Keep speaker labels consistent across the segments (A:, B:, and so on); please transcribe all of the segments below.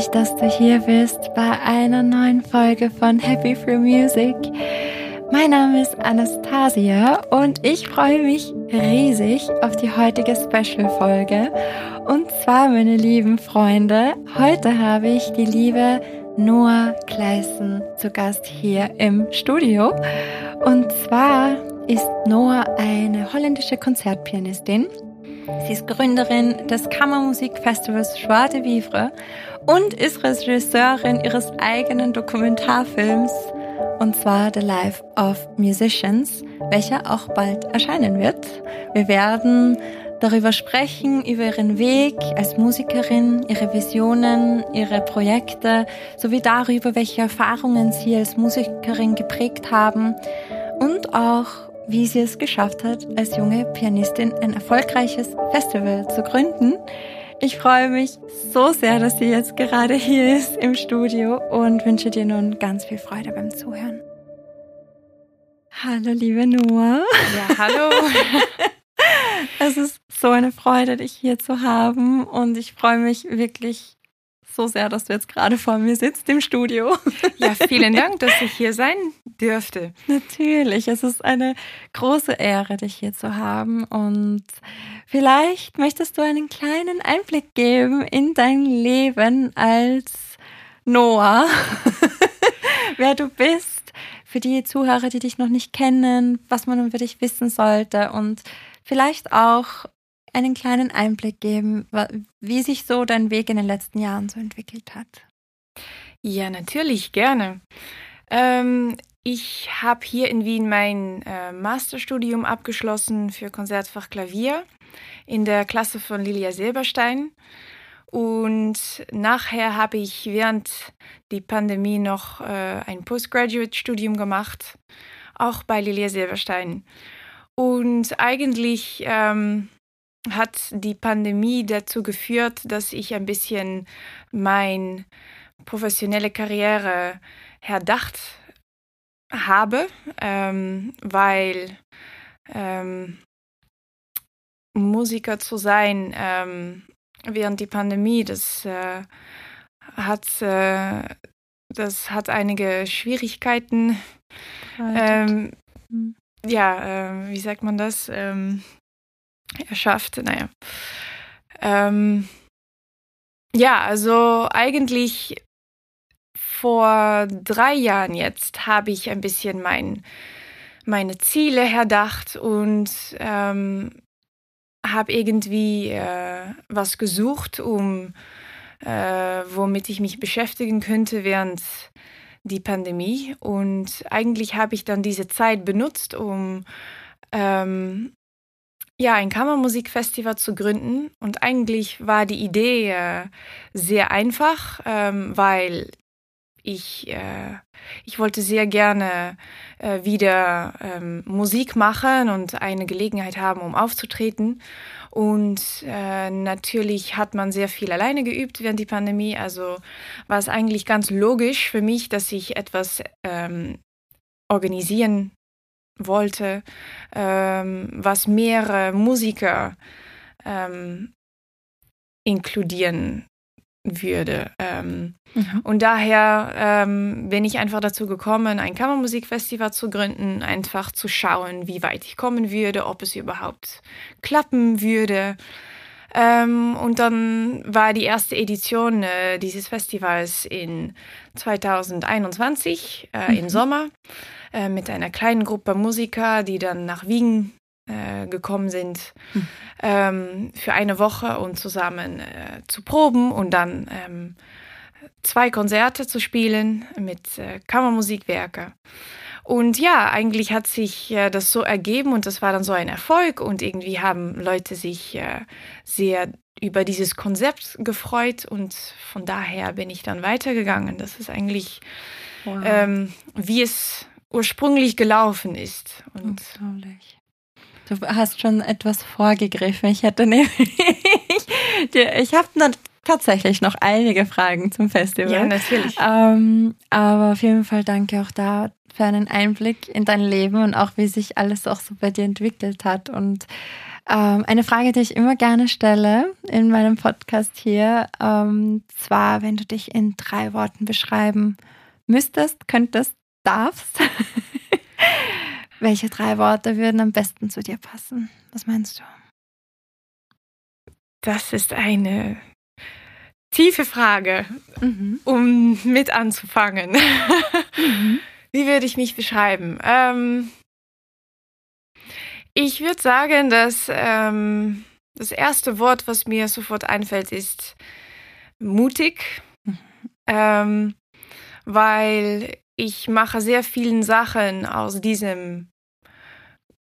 A: mich, dass du hier bist bei einer neuen Folge von Happy Through Music. Mein Name ist Anastasia und ich freue mich riesig auf die heutige Special-Folge. Und zwar, meine lieben Freunde, heute habe ich die liebe Noah Kleissen zu Gast hier im Studio. Und zwar ist Noah eine holländische Konzertpianistin Sie ist Gründerin des Kammermusikfestivals Joie de Vivre und ist Regisseurin ihres eigenen Dokumentarfilms und zwar The Life of Musicians, welcher auch bald erscheinen wird. Wir werden darüber sprechen, über ihren Weg als Musikerin, ihre Visionen, ihre Projekte, sowie darüber, welche Erfahrungen sie als Musikerin geprägt haben und auch wie sie es geschafft hat, als junge Pianistin ein erfolgreiches Festival zu gründen. Ich freue mich so sehr, dass sie jetzt gerade hier ist im Studio und wünsche dir nun ganz viel Freude beim Zuhören. Hallo, liebe Noah.
B: Ja, hallo.
A: es ist so eine Freude, dich hier zu haben und ich freue mich wirklich so sehr, dass du jetzt gerade vor mir sitzt im Studio.
B: Ja, vielen Dank, dass ich hier sein dürfte.
A: Natürlich, es ist eine große Ehre, dich hier zu haben. Und vielleicht möchtest du einen kleinen Einblick geben in dein Leben als Noah, wer du bist, für die Zuhörer, die dich noch nicht kennen, was man über dich wissen sollte und vielleicht auch einen kleinen Einblick geben, wie sich so dein Weg in den letzten Jahren so entwickelt hat?
B: Ja, natürlich, gerne. Ähm, ich habe hier in Wien mein äh, Masterstudium abgeschlossen für Konzertfach Klavier in der Klasse von Lilia Silberstein. Und nachher habe ich während die Pandemie noch äh, ein Postgraduate-Studium gemacht, auch bei Lilia Silberstein. Und eigentlich ähm, hat die Pandemie dazu geführt, dass ich ein bisschen meine professionelle Karriere erdacht habe, ähm, weil ähm, Musiker zu sein ähm, während die Pandemie, das äh, hat äh, das hat einige Schwierigkeiten. Ähm, hm. ja, äh, wie sagt man das? Ähm, erschafft. Naja. Ähm, ja, also eigentlich vor drei Jahren jetzt habe ich ein bisschen mein, meine Ziele erdacht und ähm, habe irgendwie äh, was gesucht, um äh, womit ich mich beschäftigen könnte während die Pandemie. Und eigentlich habe ich dann diese Zeit benutzt, um ähm, ja, ein Kammermusikfestival zu gründen. Und eigentlich war die Idee äh, sehr einfach, ähm, weil ich, äh, ich wollte sehr gerne äh, wieder ähm, Musik machen und eine Gelegenheit haben, um aufzutreten. Und natürlich hat man sehr viel alleine geübt während der Pandemie. Also war es eigentlich ganz logisch für mich, dass ich etwas ähm, organisieren wollte, ähm, was mehrere Musiker ähm, inkludieren würde. Ähm, mhm. Und daher ähm, bin ich einfach dazu gekommen, ein Kammermusikfestival zu gründen, einfach zu schauen, wie weit ich kommen würde, ob es überhaupt klappen würde. Ähm, und dann war die erste Edition äh, dieses Festivals in 2021 äh, mhm. im Sommer. Äh, mit einer kleinen Gruppe Musiker, die dann nach Wien äh, gekommen sind hm. ähm, für eine Woche und zusammen äh, zu proben und dann ähm, zwei Konzerte zu spielen mit äh, Kammermusikwerke. Und ja, eigentlich hat sich äh, das so ergeben und das war dann so ein Erfolg und irgendwie haben Leute sich äh, sehr über dieses Konzept gefreut und von daher bin ich dann weitergegangen. Das ist eigentlich, wow. ähm, wie es ursprünglich gelaufen ist. Und Unglaublich.
A: Du hast schon etwas vorgegriffen. Ich hätte nämlich, ich habe tatsächlich noch einige Fragen zum Festival.
B: Ja, natürlich.
A: Ähm, aber auf jeden Fall danke auch da für einen Einblick in dein Leben und auch wie sich alles auch so bei dir entwickelt hat. Und Ähm, eine Frage, die ich immer gerne stelle in meinem Podcast hier, ähm, zwar, wenn du dich in drei Worten beschreiben müsstest, könntest, darfst, welche drei Worte würden am besten zu dir passen? Was meinst du?
B: Das ist eine tiefe Frage, mhm. um mit anzufangen. Mhm. Wie würde ich mich beschreiben? Ähm, ich würde sagen, dass ähm, das erste Wort, was mir sofort einfällt, ist mutig, mhm. ähm, weil ich mache sehr vielen Sachen aus diesem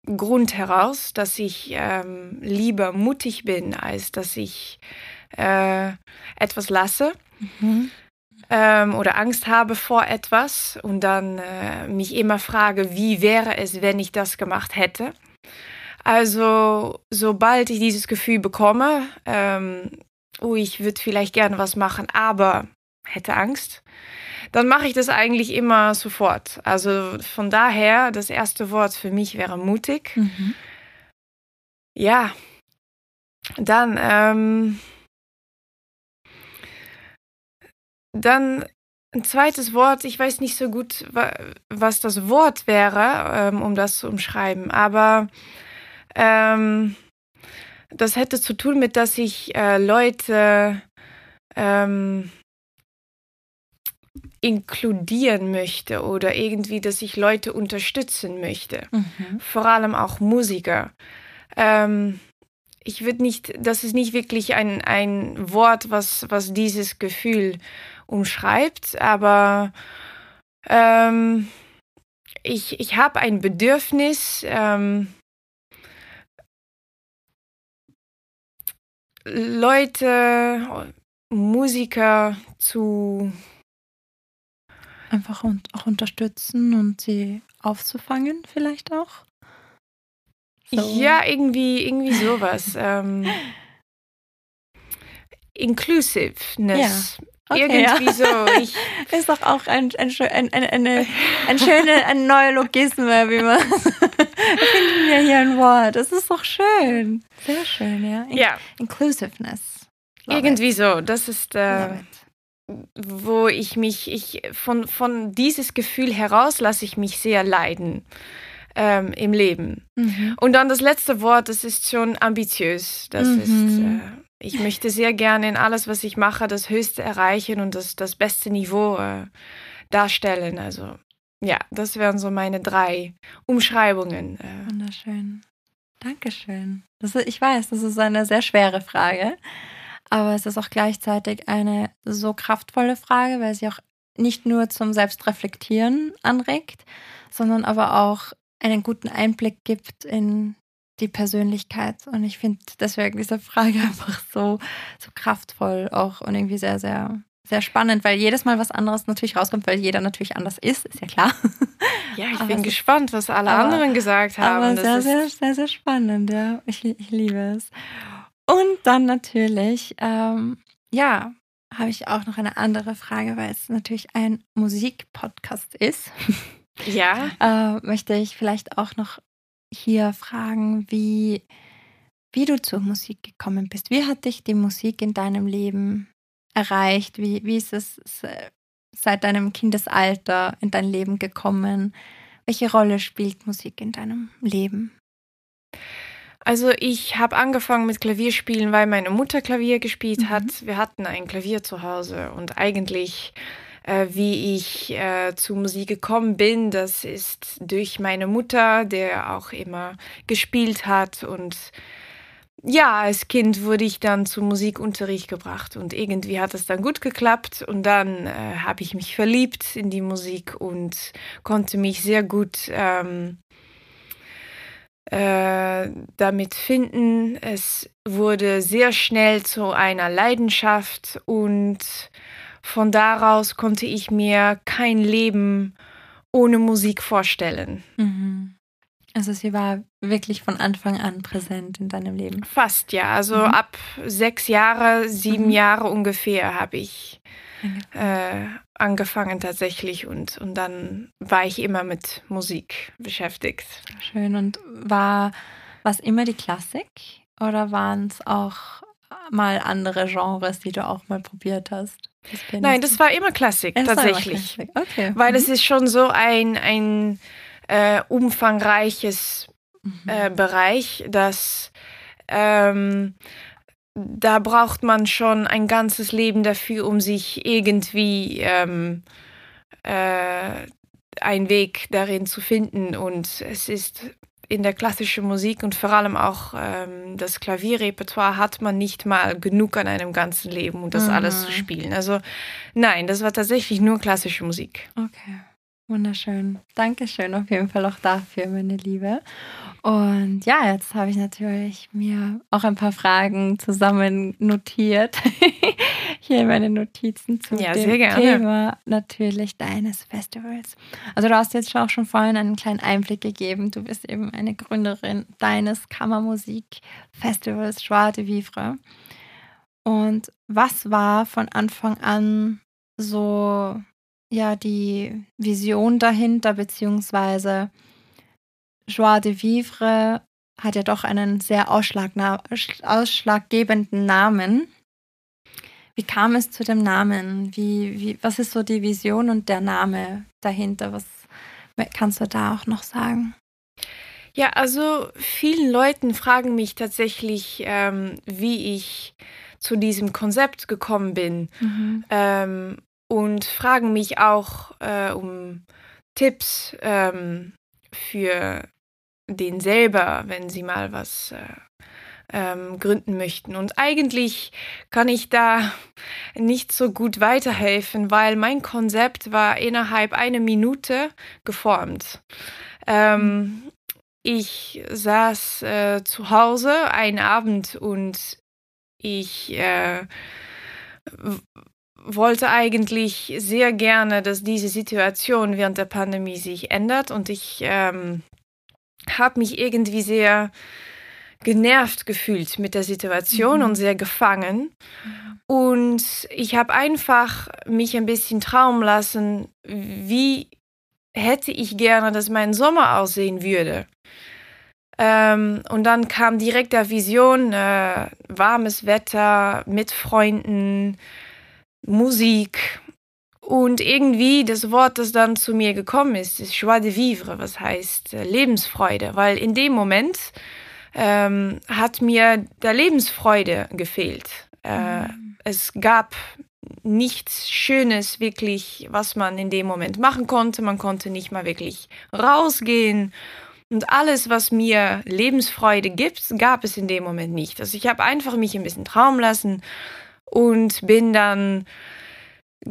B: Grund heraus, dass ich ähm, lieber mutig bin, als dass ich äh, etwas lasse. Mhm. Ähm, oder Angst habe vor etwas und dann äh, mich immer frage, wie wäre es, wenn ich das gemacht hätte. Also sobald ich dieses Gefühl bekomme, ähm, oh, ich würde vielleicht gerne was machen, aber hätte Angst, dann mache ich das eigentlich immer sofort. Also von daher, das erste Wort für mich wäre mutig. Mhm. Ja, dann, ähm, dann ein zweites Wort, ich weiß nicht so gut, was das Wort wäre, ähm, um das zu umschreiben, aber ähm, das hätte zu tun mit, dass ich äh, Leute ähm, inkludieren möchte oder irgendwie, dass ich Leute unterstützen möchte. Mhm. Vor allem auch Musiker. Ähm, ich würde nicht, das ist nicht wirklich ein, ein Wort, was, was dieses Gefühl umschreibt, aber ähm, ich, ich habe ein Bedürfnis, ähm, Leute, Musiker zu
A: einfach und auch unterstützen und sie aufzufangen, vielleicht auch.
B: So. Ja, irgendwie, irgendwie sowas. ähm, Inclusiveness. Ja. Okay, Irgendwie ja. so. Ich
A: ist doch auch ein, ein, ein, ein, eine, ein schöner, ein Neologismus, wie man. finden wir hier ein Wort. Das ist doch schön. Sehr schön, ja. In
B: ja.
A: Inclusiveness.
B: Love Irgendwie it. so. Das ist, äh, wo ich mich, ich von, von dieses Gefühl heraus lasse ich mich sehr leiden. Ähm, im Leben. Mhm. Und dann das letzte Wort, das ist schon ambitiös. Das mhm. ist, äh, ich möchte sehr gerne in alles, was ich mache, das Höchste erreichen und das, das beste Niveau äh, darstellen. Also ja, das wären so meine drei Umschreibungen.
A: Äh. Wunderschön. Dankeschön. Das ist, ich weiß, das ist eine sehr schwere Frage, aber es ist auch gleichzeitig eine so kraftvolle Frage, weil sie auch nicht nur zum Selbstreflektieren anregt, sondern aber auch einen guten Einblick gibt in die Persönlichkeit. Und ich finde deswegen diese Frage einfach so, so kraftvoll auch und irgendwie sehr, sehr, sehr spannend, weil jedes Mal was anderes natürlich rauskommt, weil jeder natürlich anders ist, ist ja klar.
B: Ja, ich aber bin gespannt, was alle aber, anderen gesagt haben.
A: Aber sehr, sehr, sehr, sehr spannend, ja. Ich, ich liebe es. Und dann natürlich, ähm, ja, habe ich auch noch eine andere Frage, weil es natürlich ein Musikpodcast ist.
B: Ja.
A: äh, möchte ich vielleicht auch noch hier fragen, wie, wie du zur Musik gekommen bist. Wie hat dich die Musik in deinem Leben erreicht? Wie, wie ist es seit deinem Kindesalter in dein Leben gekommen? Welche Rolle spielt Musik in deinem Leben?
B: Also ich habe angefangen mit Klavierspielen, weil meine Mutter Klavier gespielt mhm. hat. Wir hatten ein Klavier zu Hause und eigentlich äh, wie ich äh, zu Musik gekommen bin. Das ist durch meine Mutter, der auch immer gespielt hat und ja, als Kind wurde ich dann zum Musikunterricht gebracht und irgendwie hat es dann gut geklappt und dann äh, habe ich mich verliebt in die Musik und konnte mich sehr gut ähm, äh, damit finden. Es wurde sehr schnell zu einer Leidenschaft und von daraus konnte ich mir kein Leben ohne Musik vorstellen.
A: Mhm. Also sie war wirklich von Anfang an präsent in deinem Leben.
B: Fast ja. Also mhm. ab sechs Jahre, sieben mhm. Jahre ungefähr habe ich äh, angefangen tatsächlich und, und dann war ich immer mit Musik beschäftigt.
A: Schön. Und war Was immer die Klassik oder waren es auch mal andere Genres, die du auch mal probiert hast?
B: Das Nein, das war immer Klassik, es tatsächlich. Immer Klassik. Okay. Weil mhm. es ist schon so ein, ein äh, umfangreiches mhm. äh, Bereich, dass ähm, da braucht man schon ein ganzes Leben dafür, um sich irgendwie ähm, äh, einen Weg darin zu finden. Und es ist in der klassischen Musik und vor allem auch ähm, das Klavierrepertoire hat man nicht mal genug an einem ganzen Leben, um das mhm. alles zu spielen. Also nein, das war tatsächlich nur klassische Musik.
A: Okay. Wunderschön. Dankeschön auf jeden Fall auch dafür, meine Liebe. Und ja, jetzt habe ich natürlich mir auch ein paar Fragen zusammen notiert. Hier meine Notizen zu ja, dem Thema natürlich deines Festivals. Also du hast jetzt auch schon vorhin einen kleinen Einblick gegeben. Du bist eben eine Gründerin deines Kammermusik-Festivals Joie de Vivre. Und was war von Anfang an so ja die Vision dahinter, beziehungsweise Joie de Vivre hat ja doch einen sehr ausschlaggebenden Namen. Wie kam es zu dem Namen? Wie, wie, was ist so die Vision und der Name dahinter? Was kannst du da auch noch sagen?
B: Ja, also vielen Leuten fragen mich tatsächlich, ähm, wie ich zu diesem Konzept gekommen bin. Mhm. Ähm, und fragen mich auch äh, um Tipps ähm, für den selber, wenn sie mal was äh, ähm, gründen möchten. Und eigentlich kann ich da nicht so gut weiterhelfen, weil mein Konzept war innerhalb einer Minute geformt. Ähm, ich saß äh, zu Hause einen Abend und ich äh, wollte eigentlich sehr gerne, dass diese Situation während der Pandemie sich ändert und ich ähm, habe mich irgendwie sehr genervt gefühlt mit der Situation mhm. und sehr gefangen. Und ich habe einfach mich ein bisschen trauen lassen, wie hätte ich gerne, dass mein Sommer aussehen würde. Ähm, und dann kam direkt der Vision, äh, warmes Wetter mit Freunden, Musik. Und irgendwie das Wort, das dann zu mir gekommen ist, ist Joie de vivre, was heißt äh, Lebensfreude, weil in dem Moment ähm, hat mir der Lebensfreude gefehlt. Äh, mhm. Es gab nichts Schönes wirklich, was man in dem Moment machen konnte. Man konnte nicht mal wirklich rausgehen. Und alles, was mir Lebensfreude gibt, gab es in dem Moment nicht. Also ich habe einfach mich ein bisschen trauen lassen und bin dann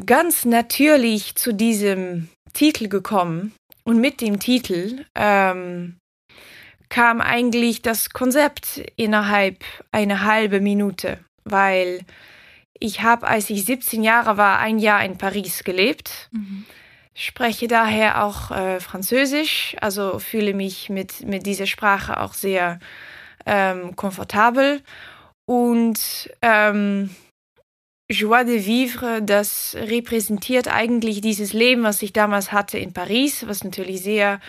B: ganz natürlich zu diesem Titel gekommen. Und mit dem Titel ähm, kam eigentlich das Konzept innerhalb einer halben Minute, weil ich habe, als ich 17 Jahre war, ein Jahr in Paris gelebt. Mhm. Spreche daher auch äh, Französisch, also fühle mich mit, mit dieser Sprache auch sehr ähm, komfortabel. Und ähm, Joie de vivre, das repräsentiert eigentlich dieses Leben, was ich damals hatte in Paris, was natürlich sehr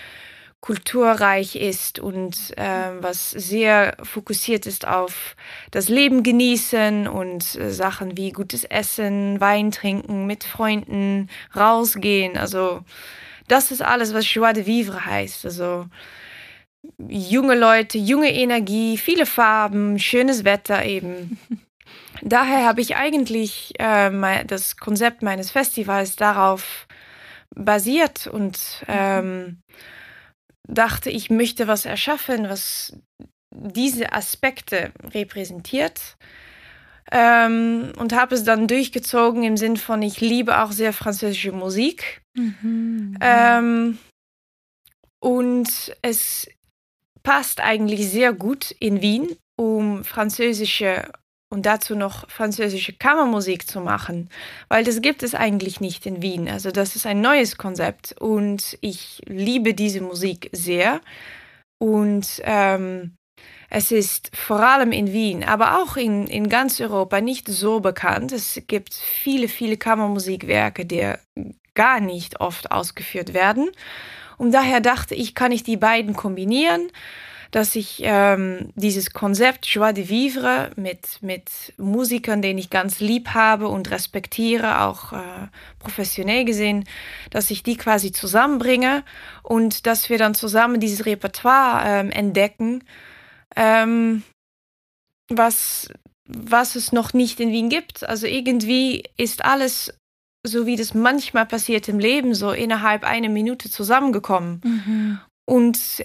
B: kulturreich ist und äh, was sehr fokussiert ist auf das Leben genießen und äh, Sachen wie gutes Essen, Wein trinken, mit Freunden, rausgehen. Also das ist alles, was Joie de vivre heißt. Also junge Leute, junge Energie, viele Farben, schönes Wetter eben. Daher habe ich eigentlich äh, das Konzept meines Festivals darauf basiert und ähm, dachte, ich möchte was erschaffen, was diese Aspekte repräsentiert. Ähm, und habe es dann durchgezogen im Sinn von, ich liebe auch sehr französische Musik. Mhm. Ähm, und es passt eigentlich sehr gut in Wien, um französische und dazu noch französische Kammermusik zu machen, weil das gibt es eigentlich nicht in Wien. Also das ist ein neues Konzept und ich liebe diese Musik sehr und ähm, es ist vor allem in Wien, aber auch in, in ganz Europa nicht so bekannt. Es gibt viele, viele Kammermusikwerke, die gar nicht oft ausgeführt werden. Und daher dachte ich, kann ich die beiden kombinieren dass ich ähm, dieses Konzept Joie de Vivre mit, mit Musikern, den ich ganz lieb habe und respektiere, auch äh, professionell gesehen, dass ich die quasi zusammenbringe und dass wir dann zusammen dieses Repertoire ähm, entdecken, ähm, was, was es noch nicht in Wien gibt. Also irgendwie ist alles so wie das manchmal passiert im Leben, so innerhalb einer Minute zusammengekommen. Mhm. Und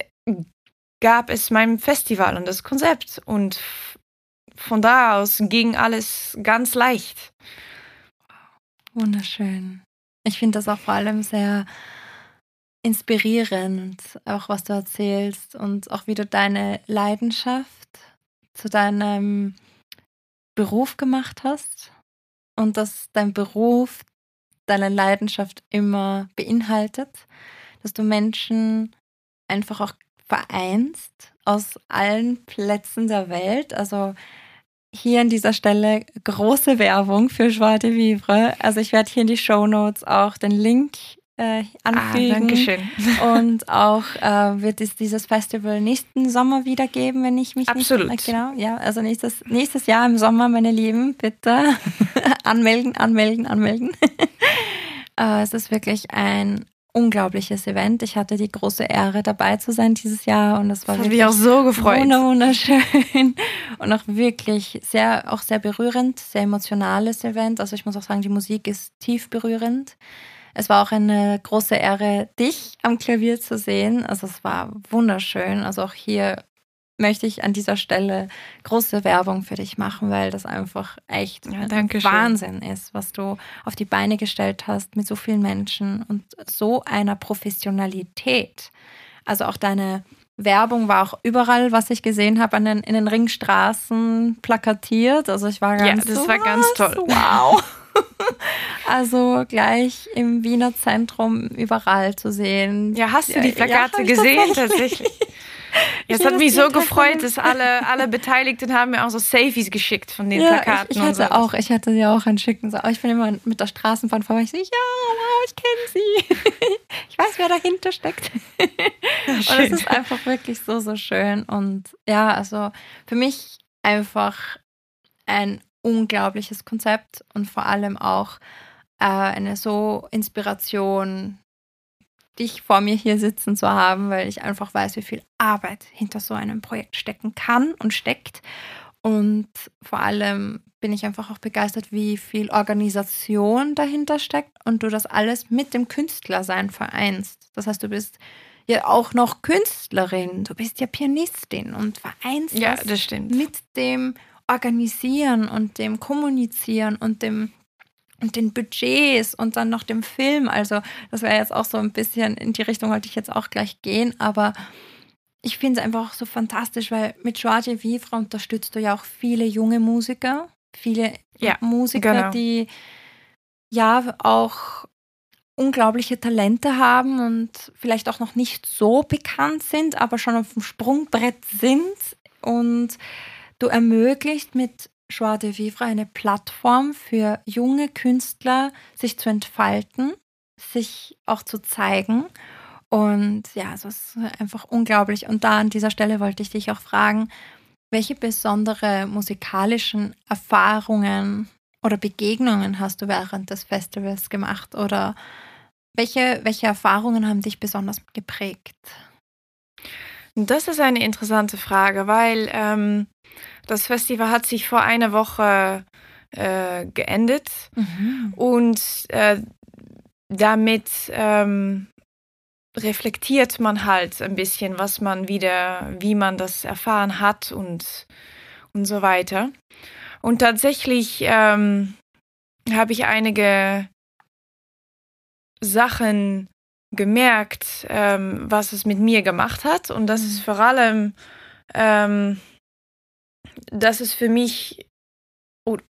B: gab es mein Festival und das Konzept. Und von da aus ging alles ganz leicht.
A: Wunderschön. Ich finde das auch vor allem sehr inspirierend, auch was du erzählst und auch wie du deine Leidenschaft zu deinem Beruf gemacht hast und dass dein Beruf deine Leidenschaft immer beinhaltet, dass du Menschen einfach auch vereinst aus allen Plätzen der Welt. Also hier an dieser Stelle große Werbung für Joie de Vivre. Also ich werde hier in die Show Notes auch den Link äh, ah, anfügen. Ah,
B: Dankeschön.
A: Und auch äh, wird es dieses Festival nächsten Sommer wieder geben, wenn ich mich
B: Absolut.
A: nicht... Absolut. Genau, ja. Also nächstes, nächstes Jahr im Sommer, meine Lieben, bitte anmelden, anmelden, anmelden. äh, es ist wirklich ein unglaubliches Event. Ich hatte die große Ehre, dabei zu sein dieses Jahr und es war
B: das wirklich auch so gefreut.
A: wunderschön und auch wirklich sehr, auch sehr berührend, sehr emotionales Event. Also ich muss auch sagen, die Musik ist tief berührend. Es war auch eine große Ehre, dich am Klavier zu sehen. Also es war wunderschön. Also auch hier möchte ich an dieser Stelle große Werbung für dich machen, weil das einfach echt
B: ja,
A: Wahnsinn ist, was du auf die Beine gestellt hast mit so vielen Menschen und so einer Professionalität. Also auch deine Werbung war auch überall, was ich gesehen habe, an den, in den Ringstraßen plakatiert. Also ich war ganz
B: Ja, das war ganz toll.
A: Wow. Also gleich im Wiener Zentrum überall zu sehen.
B: Ja, hast du die Plakate ja, gesehen tatsächlich? Ja, es hat mich so gefreut, dass alle, alle Beteiligten haben mir auch so Selfies geschickt von den ja, Plakaten.
A: Ich, ich hatte auch, ich hatte sie auch ein Schicken. So, ich bin immer mit der Straßenbahn vorbei. Ich so, ja, wow, ich kenne sie. ich weiß, wer dahinter steckt. Ja, und es ist einfach wirklich so, so schön. Und ja, also für mich einfach ein unglaubliches Konzept und vor allem auch äh, eine so Inspiration, dich vor mir hier sitzen zu haben, weil ich einfach weiß, wie viel Arbeit hinter so einem Projekt stecken kann und steckt. Und vor allem bin ich einfach auch begeistert, wie viel Organisation dahinter steckt und du das alles mit dem Künstlersein vereinst. Das heißt, du bist ja auch noch Künstlerin, du bist ja Pianistin und vereinst
B: ja, das, das stimmt.
A: mit dem Organisieren und dem Kommunizieren und dem und den Budgets und dann noch dem Film. Also das wäre jetzt auch so ein bisschen in die Richtung wollte ich jetzt auch gleich gehen, aber ich finde es einfach so fantastisch, weil mit Joie Vivre unterstützt du ja auch viele junge Musiker, viele ja, Musiker, genau. die ja auch unglaubliche Talente haben und vielleicht auch noch nicht so bekannt sind, aber schon auf dem Sprungbrett sind und du ermöglicht mit Joie de Vivre eine Plattform für junge Künstler, sich zu entfalten, sich auch zu zeigen. Und ja, es ist einfach unglaublich. Und da an dieser Stelle wollte ich dich auch fragen, welche besondere musikalischen Erfahrungen oder Begegnungen hast du während des Festivals gemacht? Oder welche, welche Erfahrungen haben dich besonders geprägt?
B: Das ist eine interessante Frage, weil ähm, das Festival hat sich vor einer Woche äh, geendet mhm. und äh, damit ähm, reflektiert man halt ein bisschen, was man wieder, wie man das erfahren hat und, und so weiter. Und tatsächlich ähm, habe ich einige Sachen gemerkt, ähm, was es mit mir gemacht hat. Und das ist mhm. vor allem ähm, dass es für mich,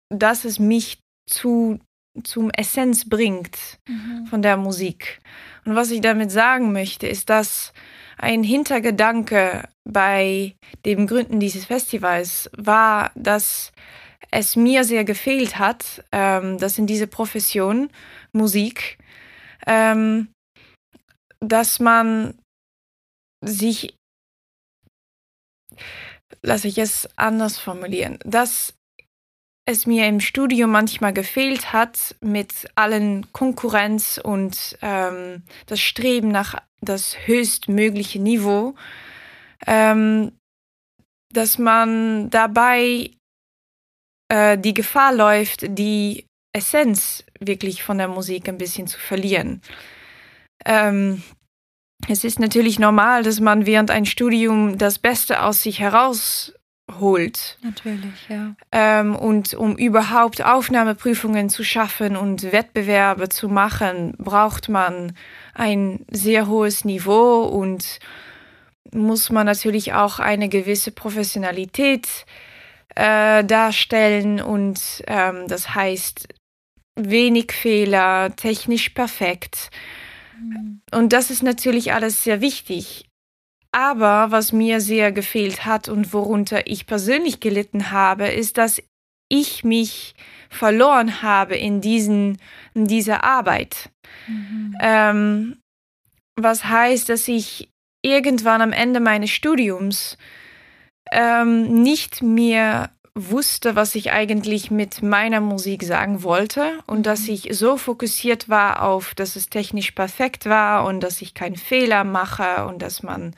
B: dass es mich zu, zum Essenz bringt mhm. von der Musik. Und was ich damit sagen möchte, ist, dass ein Hintergedanke bei dem Gründen dieses Festivals war, dass es mir sehr gefehlt hat, ähm, dass in diese Profession Musik, ähm, dass man sich lasse ich es anders formulieren, dass es mir im Studium manchmal gefehlt hat mit allen Konkurrenz und ähm, das Streben nach das höchstmögliche Niveau, ähm, dass man dabei äh, die Gefahr läuft, die Essenz wirklich von der Musik ein bisschen zu verlieren. Ähm, es ist natürlich normal, dass man während ein Studium das Beste aus sich herausholt.
A: Natürlich, ja.
B: Ähm, und um überhaupt Aufnahmeprüfungen zu schaffen und Wettbewerbe zu machen, braucht man ein sehr hohes Niveau und muss man natürlich auch eine gewisse Professionalität äh, darstellen und ähm, das heißt wenig Fehler, technisch perfekt. Mhm. Und das ist natürlich alles sehr wichtig. Aber was mir sehr gefehlt hat und worunter ich persönlich gelitten habe, ist, dass ich mich verloren habe in, diesen, in dieser Arbeit. Mhm. Ähm, was heißt, dass ich irgendwann am Ende meines Studiums ähm, nicht mehr wusste, was ich eigentlich mit meiner Musik sagen wollte und mhm. dass ich so fokussiert war auf, dass es technisch perfekt war und dass ich keinen Fehler mache und dass man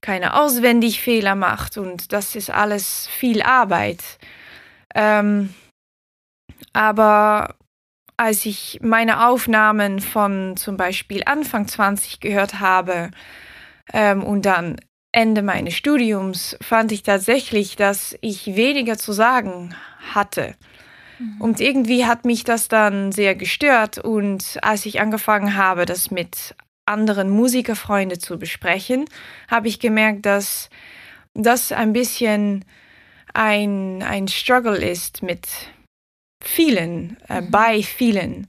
B: keine auswendig Fehler macht und das ist alles viel Arbeit. Ähm, aber als ich meine Aufnahmen von zum Beispiel Anfang 20 gehört habe ähm, und dann Ende meines Studiums fand ich tatsächlich, dass ich weniger zu sagen hatte. Mhm. Und irgendwie hat mich das dann sehr gestört. Und als ich angefangen habe, das mit anderen Musikerfreunden zu besprechen, habe ich gemerkt, dass das ein bisschen ein, ein Struggle ist mit vielen, äh, mhm. bei vielen,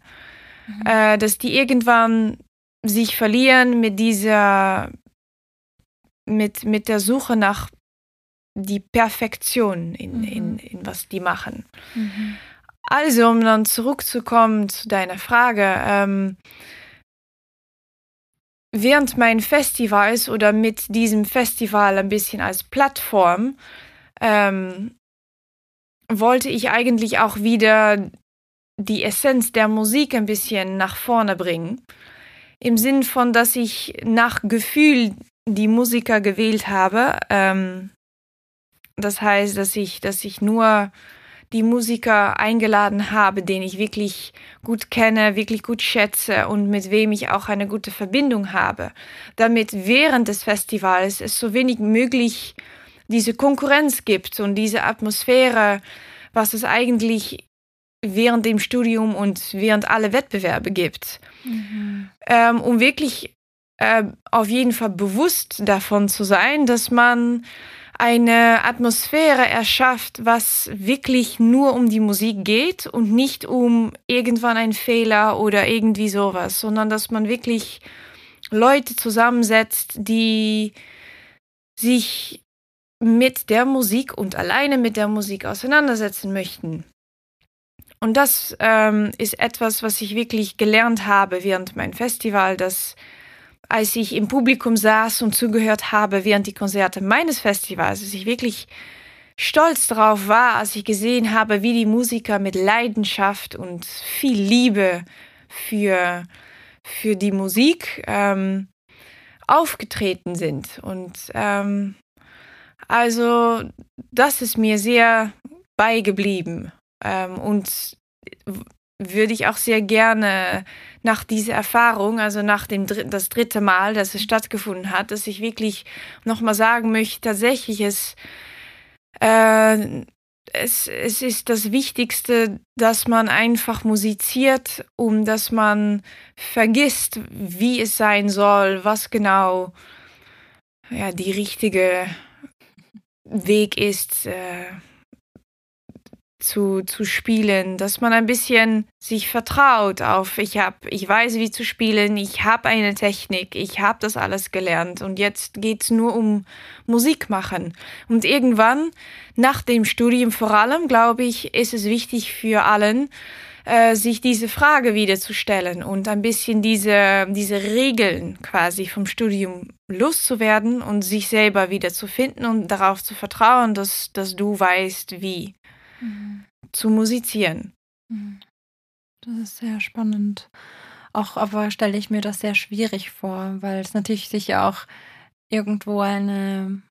B: mhm. äh, dass die irgendwann sich verlieren mit dieser mit, mit der Suche nach die Perfektion in, mhm. in, in was die machen. Mhm. Also, um dann zurückzukommen zu deiner Frage, ähm, während mein Festivals oder mit diesem Festival ein bisschen als Plattform ähm, wollte ich eigentlich auch wieder die Essenz der Musik ein bisschen nach vorne bringen. Im Sinn von, dass ich nach Gefühl die Musiker gewählt habe. Ähm, das heißt, dass ich, dass ich nur die Musiker eingeladen habe, den ich wirklich gut kenne, wirklich gut schätze und mit wem ich auch eine gute Verbindung habe, damit während des Festivals es so wenig möglich diese Konkurrenz gibt und diese Atmosphäre, was es eigentlich während dem Studium und während alle Wettbewerbe gibt, mhm. ähm, um wirklich äh, auf jeden Fall bewusst davon zu sein, dass man eine Atmosphäre erschafft, was wirklich nur um die Musik geht und nicht um irgendwann einen Fehler oder irgendwie sowas, sondern dass man wirklich Leute zusammensetzt, die sich mit der Musik und alleine mit der Musik auseinandersetzen möchten. Und das ähm, ist etwas, was ich wirklich gelernt habe während mein Festival, dass als ich im Publikum saß und zugehört habe während die Konzerte meines Festivals, dass ich wirklich stolz darauf war, als ich gesehen habe, wie die Musiker mit Leidenschaft und viel Liebe für, für die Musik ähm, aufgetreten sind. Und ähm, also das ist mir sehr beigeblieben. Ähm, und würde ich auch sehr gerne nach dieser Erfahrung, also nach dem Dr das dritte Mal, dass es stattgefunden hat, dass ich wirklich nochmal sagen möchte, tatsächlich es, äh, es, es ist das Wichtigste, dass man einfach musiziert, um dass man vergisst, wie es sein soll, was genau ja, die richtige Weg ist. Äh, zu, zu spielen, dass man ein bisschen sich vertraut auf, ich habe, ich weiß, wie zu spielen, ich habe eine Technik, ich habe das alles gelernt und jetzt geht's nur um Musik machen. Und irgendwann, nach dem Studium vor allem, glaube ich, ist es wichtig für allen, äh, sich diese Frage wieder zu stellen und ein bisschen diese, diese Regeln quasi vom Studium loszuwerden und sich selber wieder zu finden und darauf zu vertrauen, dass, dass du weißt, wie mhm. zu musizieren. Mhm.
A: Das ist sehr spannend. Auch aber stelle ich mir das sehr schwierig vor, weil es natürlich sicher auch irgendwo eine,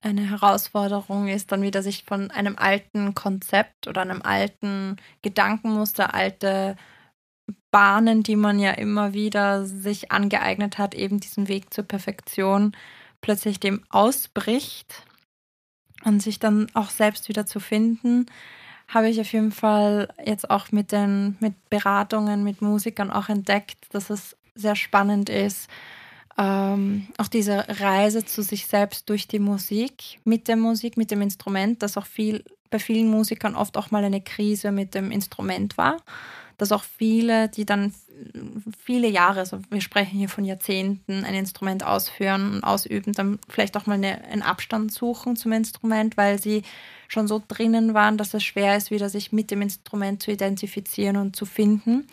A: eine Herausforderung ist, dann wieder sich von einem alten Konzept oder einem alten Gedankenmuster, alte Bahnen, die man ja immer wieder sich angeeignet hat, eben diesen Weg zur Perfektion, plötzlich dem ausbricht und sich dann auch selbst wieder zu finden habe ich auf jeden Fall jetzt auch mit den mit Beratungen mit Musikern auch entdeckt, dass es sehr spannend ist, ähm, auch diese Reise zu sich selbst durch die Musik, mit der Musik, mit dem Instrument, dass auch viel bei vielen Musikern oft auch mal eine Krise mit dem Instrument war, dass auch viele, die dann viele Jahre, also wir sprechen hier von Jahrzehnten, ein Instrument ausführen und ausüben, dann vielleicht auch mal eine, einen Abstand suchen zum Instrument, weil sie schon so drinnen waren, dass es schwer ist, wieder sich mit dem Instrument zu identifizieren und zu finden.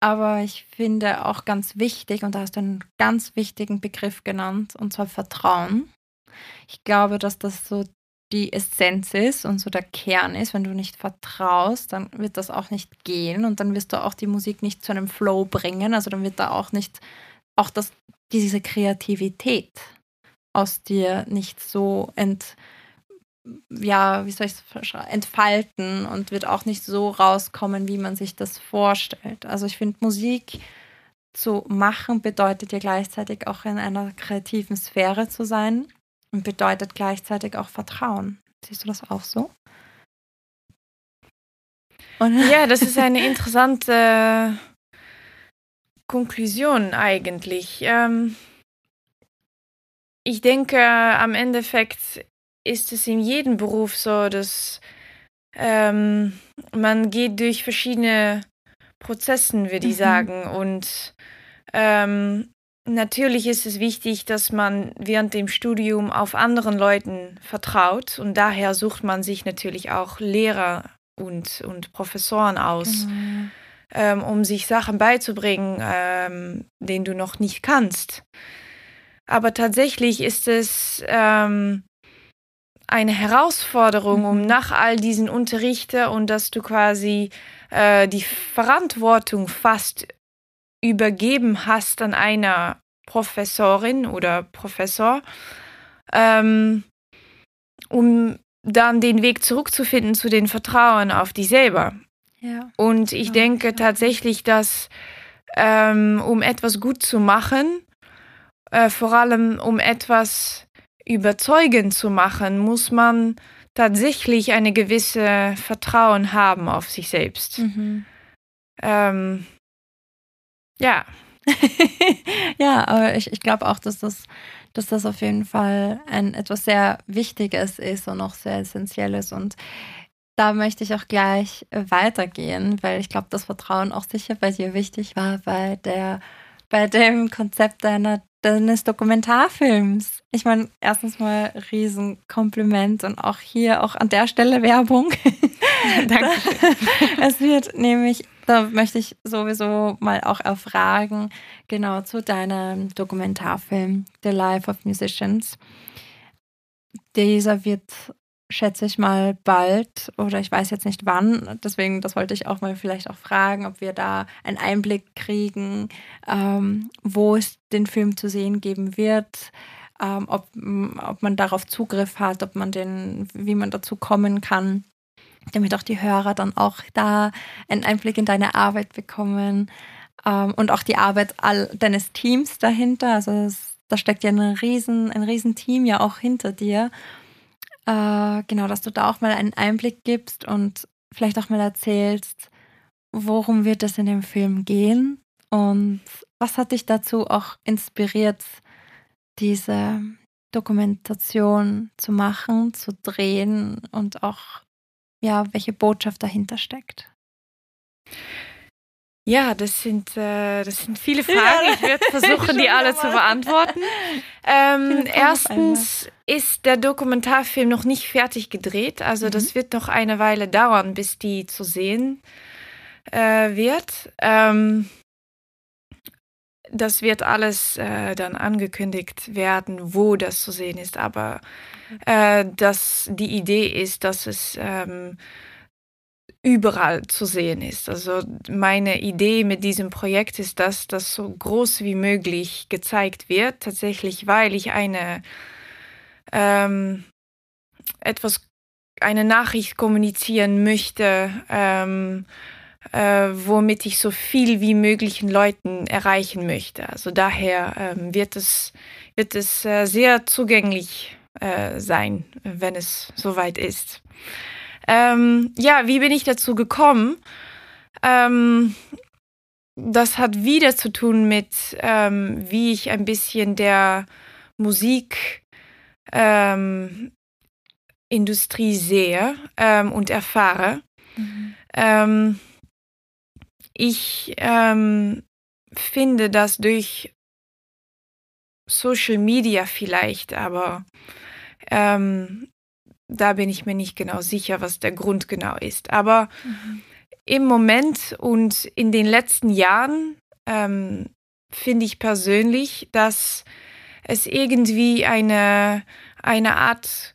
A: Aber ich finde auch ganz wichtig, und da hast du einen ganz wichtigen Begriff genannt, und zwar Vertrauen. Ich glaube, dass das so die Essenz ist und so der Kern ist. Wenn du nicht vertraust, dann wird das auch nicht gehen und dann wirst du auch die Musik nicht zu einem Flow bringen. Also dann wird da auch nicht, auch das, diese Kreativität aus dir nicht so ent, ja, wie soll entfalten und wird auch nicht so rauskommen, wie man sich das vorstellt. Also ich finde, Musik zu machen bedeutet ja gleichzeitig auch in einer kreativen Sphäre zu sein und bedeutet gleichzeitig auch Vertrauen. Siehst du das auch so?
B: Und ja, das ist eine interessante Konklusion eigentlich. Ähm, ich denke, am Endeffekt ist es in jedem Beruf so, dass ähm, man geht durch verschiedene Prozessen, würde ich mhm. sagen. Und ähm, natürlich ist es wichtig, dass man während dem Studium auf anderen Leuten vertraut. Und daher sucht man sich natürlich auch Lehrer und, und Professoren aus, mhm. ähm, um sich Sachen beizubringen, ähm, denen du noch nicht kannst. Aber tatsächlich ist es ähm, eine Herausforderung, um mhm. nach all diesen Unterrichten und dass du quasi äh, die Verantwortung fast übergeben hast an einer Professorin oder Professor, ähm, um dann den Weg zurückzufinden zu den Vertrauen auf dich selber. Ja. Und ich ja, denke ja. tatsächlich, dass ähm, um etwas gut zu machen, äh, vor allem um etwas überzeugend zu machen, muss man tatsächlich eine gewisse Vertrauen haben auf sich selbst. Mhm. Ähm, ja.
A: ja, aber ich, ich glaube auch, dass das, dass das auf jeden Fall ein etwas sehr Wichtiges ist und auch sehr Essentielles. Und da möchte ich auch gleich weitergehen, weil ich glaube, das Vertrauen auch sicher bei dir wichtig war bei der bei dem Konzept deiner deines Dokumentarfilms. Ich meine, erstens mal Riesenkompliment und auch hier, auch an der Stelle Werbung. Danke. es wird nämlich, da möchte ich sowieso mal auch erfragen, genau zu deinem Dokumentarfilm The Life of Musicians. Dieser wird schätze ich mal, bald oder ich weiß jetzt nicht wann. Deswegen, das wollte ich auch mal vielleicht auch fragen, ob wir da einen Einblick kriegen, ähm, wo es den Film zu sehen geben wird, ähm, ob, ob man darauf Zugriff hat, ob man den, wie man dazu kommen kann, damit auch die Hörer dann auch da einen Einblick in deine Arbeit bekommen ähm, und auch die Arbeit all deines Teams dahinter. Also es, da steckt ja ein riesen, ein riesen Team ja auch hinter dir. Äh, genau, dass du da auch mal einen Einblick gibst und vielleicht auch mal erzählst, worum wird es in dem Film gehen und was hat dich dazu auch inspiriert, diese Dokumentation zu machen, zu drehen und auch ja, welche Botschaft dahinter steckt?
B: Ja, das sind, äh, das sind viele Fragen. Ich werde versuchen, die alle zu beantworten. Ähm, erstens ist der Dokumentarfilm noch nicht fertig gedreht. Also mhm. das wird noch eine Weile dauern, bis die zu sehen äh, wird. Ähm, das wird alles äh, dann angekündigt werden, wo das zu sehen ist. Aber äh, dass die Idee ist, dass es ähm, überall zu sehen ist. Also meine Idee mit diesem Projekt ist, dass das so groß wie möglich gezeigt wird, tatsächlich, weil ich eine ähm, etwas, eine Nachricht kommunizieren möchte, ähm, äh, womit ich so viel wie möglichen Leuten erreichen möchte. Also daher ähm, wird es, wird es äh, sehr zugänglich äh, sein, wenn es soweit ist. Ähm, ja, wie bin ich dazu gekommen? Ähm, das hat wieder zu tun mit, ähm, wie ich ein bisschen der Musik ähm, Industrie sehe ähm, und erfahre. Mhm. Ähm, ich ähm, finde, dass durch Social Media vielleicht, aber ähm, da bin ich mir nicht genau sicher, was der Grund genau ist. Aber mhm. im Moment und in den letzten Jahren ähm, finde ich persönlich, dass es irgendwie eine, eine Art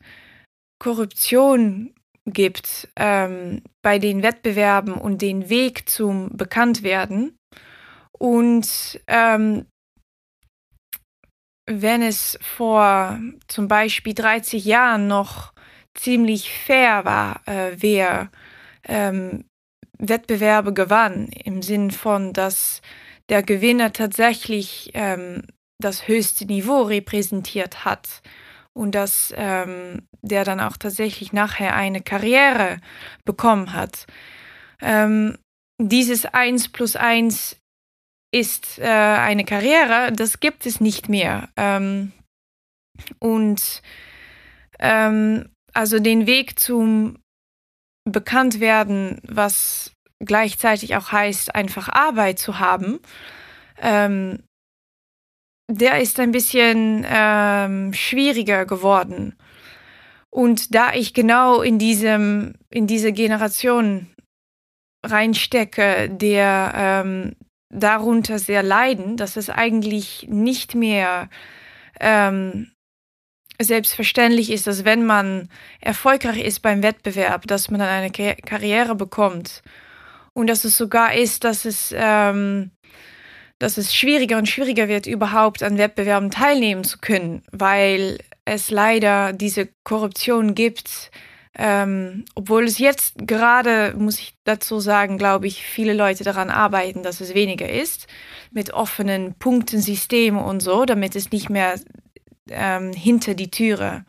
B: Korruption gibt ähm, bei den Wettbewerben und den Weg zum Bekanntwerden. Und ähm, wenn es vor zum Beispiel 30 Jahren noch ziemlich fair war, äh, wer ähm, Wettbewerbe gewann, im Sinn von, dass der Gewinner tatsächlich ähm, das höchste Niveau repräsentiert hat und dass ähm, der dann auch tatsächlich nachher eine Karriere bekommen hat. Ähm, dieses Eins plus Eins ist äh, eine Karriere, das gibt es nicht mehr. Ähm, und ähm, also den Weg zum Bekanntwerden, was gleichzeitig auch heißt, einfach Arbeit zu haben, ähm, der ist ein bisschen ähm, schwieriger geworden. Und da ich genau in diesem, in diese Generation reinstecke, der ähm, darunter sehr leiden, dass es eigentlich nicht mehr ähm, selbstverständlich ist, dass wenn man erfolgreich ist beim Wettbewerb, dass man dann eine Karriere bekommt. Und dass es sogar ist, dass es ähm, dass es schwieriger und schwieriger wird, überhaupt an Wettbewerben teilnehmen zu können, weil es leider diese Korruption gibt. Ähm, obwohl es jetzt gerade, muss ich dazu sagen, glaube ich, viele Leute daran arbeiten, dass es weniger ist, mit offenen Punktensystemen und so, damit es nicht mehr ähm, hinter die Türe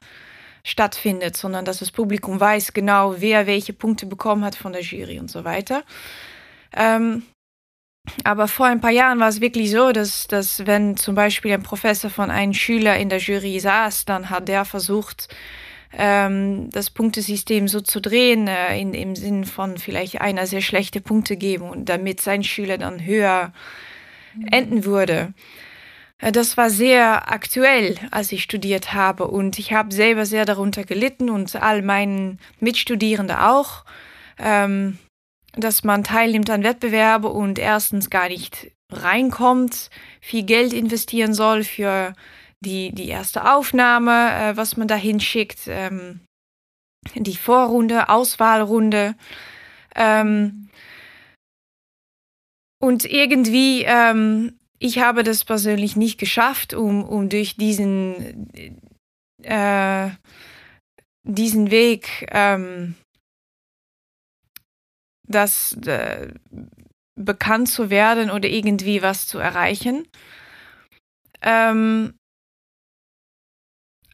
B: stattfindet, sondern dass das Publikum weiß genau, wer welche Punkte bekommen hat von der Jury und so weiter. Ähm, aber vor ein paar Jahren war es wirklich so, dass, dass wenn zum Beispiel ein Professor von einem Schüler in der Jury saß, dann hat der versucht, ähm, das Punktesystem so zu drehen, äh, in, im Sinn von vielleicht einer sehr schlechte Punkte geben und damit sein Schüler dann höher mhm. enden würde. Äh, das war sehr aktuell, als ich studiert habe und ich habe selber sehr darunter gelitten und all meinen Mitstudierenden auch. Ähm, dass man teilnimmt an Wettbewerbe und erstens gar nicht reinkommt, viel Geld investieren soll für die, die erste Aufnahme, äh, was man dahin schickt, ähm, die Vorrunde, Auswahlrunde. Ähm, und irgendwie, ähm, ich habe das persönlich nicht geschafft, um, um durch diesen, äh, diesen Weg ähm, das äh, bekannt zu werden oder irgendwie was zu erreichen. Ähm,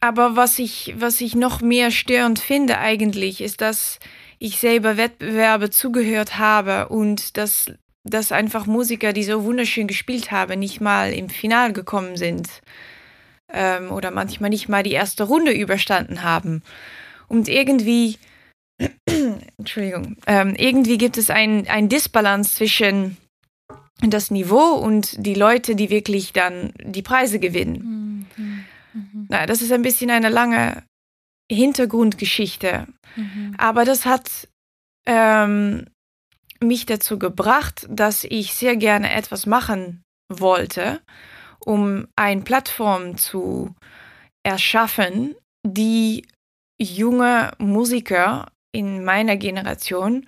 B: aber was ich, was ich noch mehr störend finde eigentlich, ist, dass ich selber Wettbewerbe zugehört habe und dass, dass einfach Musiker, die so wunderschön gespielt haben, nicht mal im Final gekommen sind ähm, oder manchmal nicht mal die erste Runde überstanden haben. Und irgendwie Entschuldigung, ähm, irgendwie gibt es ein, ein Disbalance zwischen das Niveau und die Leute, die wirklich dann die Preise gewinnen. Mhm. Mhm. Na, das ist ein bisschen eine lange Hintergrundgeschichte. Mhm. Aber das hat ähm, mich dazu gebracht, dass ich sehr gerne etwas machen wollte, um eine Plattform zu erschaffen, die junge Musiker in meiner Generation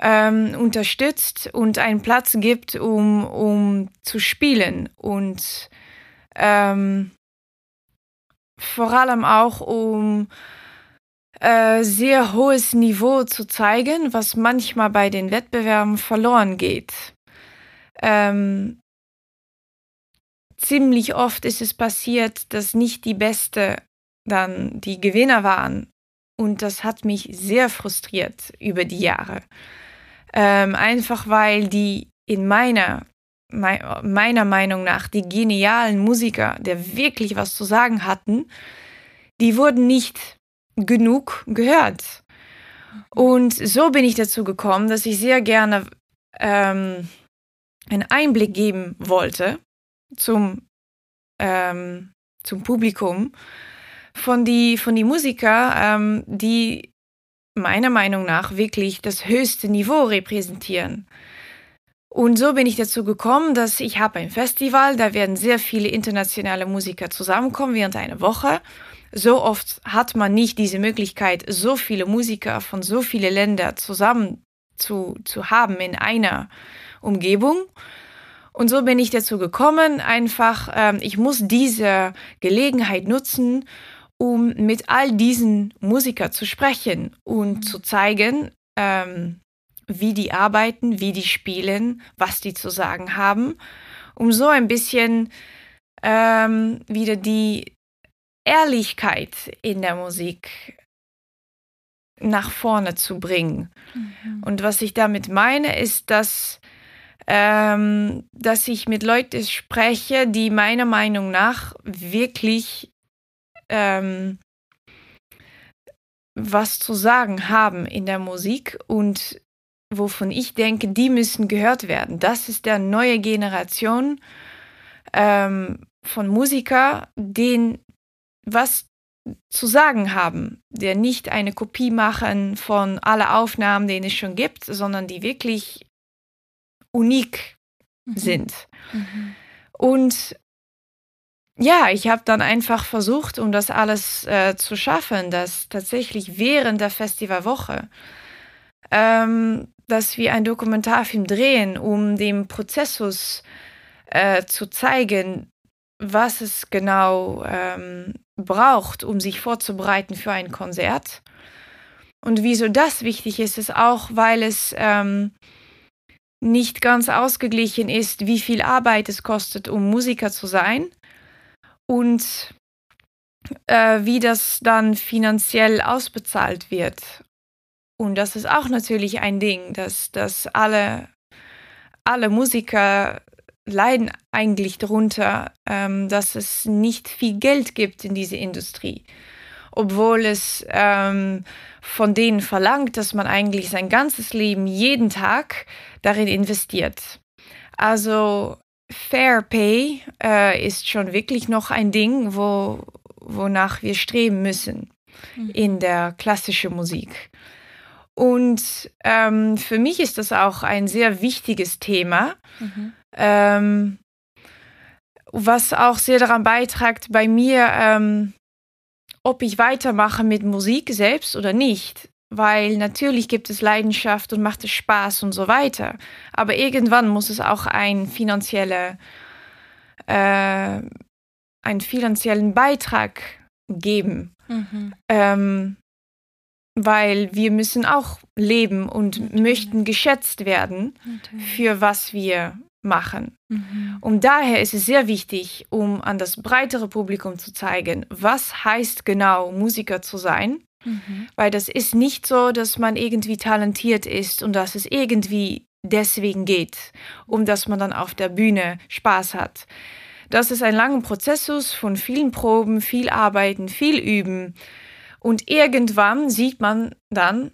B: ähm, unterstützt und einen Platz gibt, um, um zu spielen und ähm, vor allem auch um äh, sehr hohes Niveau zu zeigen, was manchmal bei den Wettbewerben verloren geht. Ähm, ziemlich oft ist es passiert, dass nicht die Beste dann die Gewinner waren. Und das hat mich sehr frustriert über die Jahre. Ähm, einfach weil die in meiner, meiner Meinung nach, die genialen Musiker, der wirklich was zu sagen hatten, die wurden nicht genug gehört. Und so bin ich dazu gekommen, dass ich sehr gerne ähm, einen Einblick geben wollte zum, ähm, zum Publikum von die, von die Musiker, ähm, die meiner Meinung nach wirklich das höchste Niveau repräsentieren. Und so bin ich dazu gekommen, dass ich habe ein Festival, da werden sehr viele internationale Musiker zusammenkommen während einer Woche. So oft hat man nicht diese Möglichkeit, so viele Musiker von so vielen Ländern zusammen zu, zu haben in einer Umgebung. Und so bin ich dazu gekommen, einfach, ähm, ich muss diese Gelegenheit nutzen, um mit all diesen Musikern zu sprechen und zu zeigen, ähm, wie die arbeiten, wie die spielen, was die zu sagen haben, um so ein bisschen ähm, wieder die Ehrlichkeit in der Musik nach vorne zu bringen. Mhm. Und was ich damit meine, ist, dass, ähm, dass ich mit Leuten spreche, die meiner Meinung nach wirklich ähm, was zu sagen haben in der Musik und wovon ich denke, die müssen gehört werden. Das ist der neue Generation ähm, von Musiker, den was zu sagen haben, der nicht eine Kopie machen von alle Aufnahmen, die es schon gibt, sondern die wirklich unik mhm. sind. Mhm. Und ja, ich habe dann einfach versucht, um das alles äh, zu schaffen, dass tatsächlich während der Festivalwoche, ähm, dass wir einen Dokumentarfilm drehen, um dem Prozessus äh, zu zeigen, was es genau ähm, braucht, um sich vorzubereiten für ein Konzert. Und wieso das wichtig ist, ist auch, weil es ähm, nicht ganz ausgeglichen ist, wie viel Arbeit es kostet, um Musiker zu sein und äh, wie das dann finanziell ausbezahlt wird. Und das ist auch natürlich ein Ding, dass, dass alle, alle Musiker leiden eigentlich darunter, ähm, dass es nicht viel Geld gibt in dieser Industrie. Obwohl es ähm, von denen verlangt, dass man eigentlich sein ganzes Leben jeden Tag darin investiert. Also Fair Pay äh, ist schon wirklich noch ein Ding, wo, wonach wir streben müssen mhm. in der klassischen Musik. Und ähm, für mich ist das auch ein sehr wichtiges Thema, mhm. ähm, was auch sehr daran beiträgt, bei mir, ähm, ob ich weitermache mit Musik selbst oder nicht weil natürlich gibt es Leidenschaft und macht es Spaß und so weiter. Aber irgendwann muss es auch ein finanzielle, äh, einen finanziellen Beitrag geben. Mhm. Ähm, weil wir müssen auch leben und natürlich. möchten geschätzt werden natürlich. für was wir machen. Mhm. Und daher ist es sehr wichtig, um an das breitere Publikum zu zeigen, was heißt genau Musiker zu sein Mhm. Weil das ist nicht so, dass man irgendwie talentiert ist und dass es irgendwie deswegen geht, um dass man dann auf der Bühne Spaß hat. Das ist ein langer Prozessus von vielen Proben, viel Arbeiten, viel Üben. Und irgendwann sieht man dann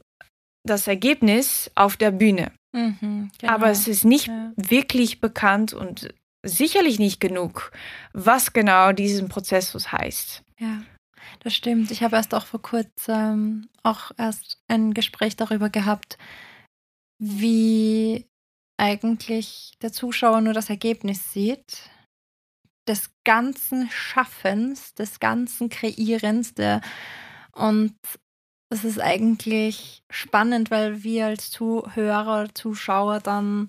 B: das Ergebnis auf der Bühne. Mhm, genau. Aber es ist nicht ja. wirklich bekannt und sicherlich nicht genug, was genau diesen Prozessus heißt.
A: Ja. Das stimmt. Ich habe erst auch vor kurzem auch erst ein Gespräch darüber gehabt, wie eigentlich der Zuschauer nur das Ergebnis sieht des ganzen Schaffens, des ganzen Kreierens. Der, und es ist eigentlich spannend, weil wir als Zuhörer, Zuschauer dann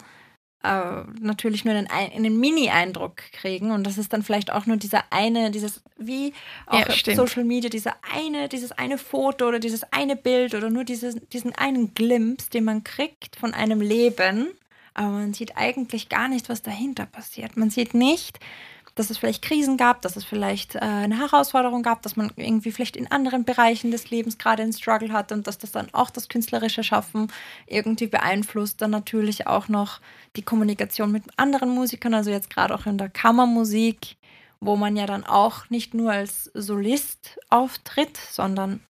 A: äh, natürlich nur einen, einen Mini-Eindruck kriegen. Und das ist dann vielleicht auch nur dieser eine, dieses wie auch ja, Social Media, dieser eine, dieses eine Foto oder dieses eine Bild oder nur dieses, diesen einen Glimpse, den man kriegt von einem Leben, aber man sieht eigentlich gar nicht, was dahinter passiert. Man sieht nicht, dass es vielleicht Krisen gab, dass es vielleicht äh, eine Herausforderung gab, dass man irgendwie vielleicht in anderen Bereichen des Lebens gerade einen Struggle hat und dass das dann auch das künstlerische Schaffen irgendwie beeinflusst. Dann natürlich auch noch die Kommunikation mit anderen Musikern, also jetzt gerade auch in der Kammermusik, wo man ja dann auch nicht nur als Solist auftritt, sondern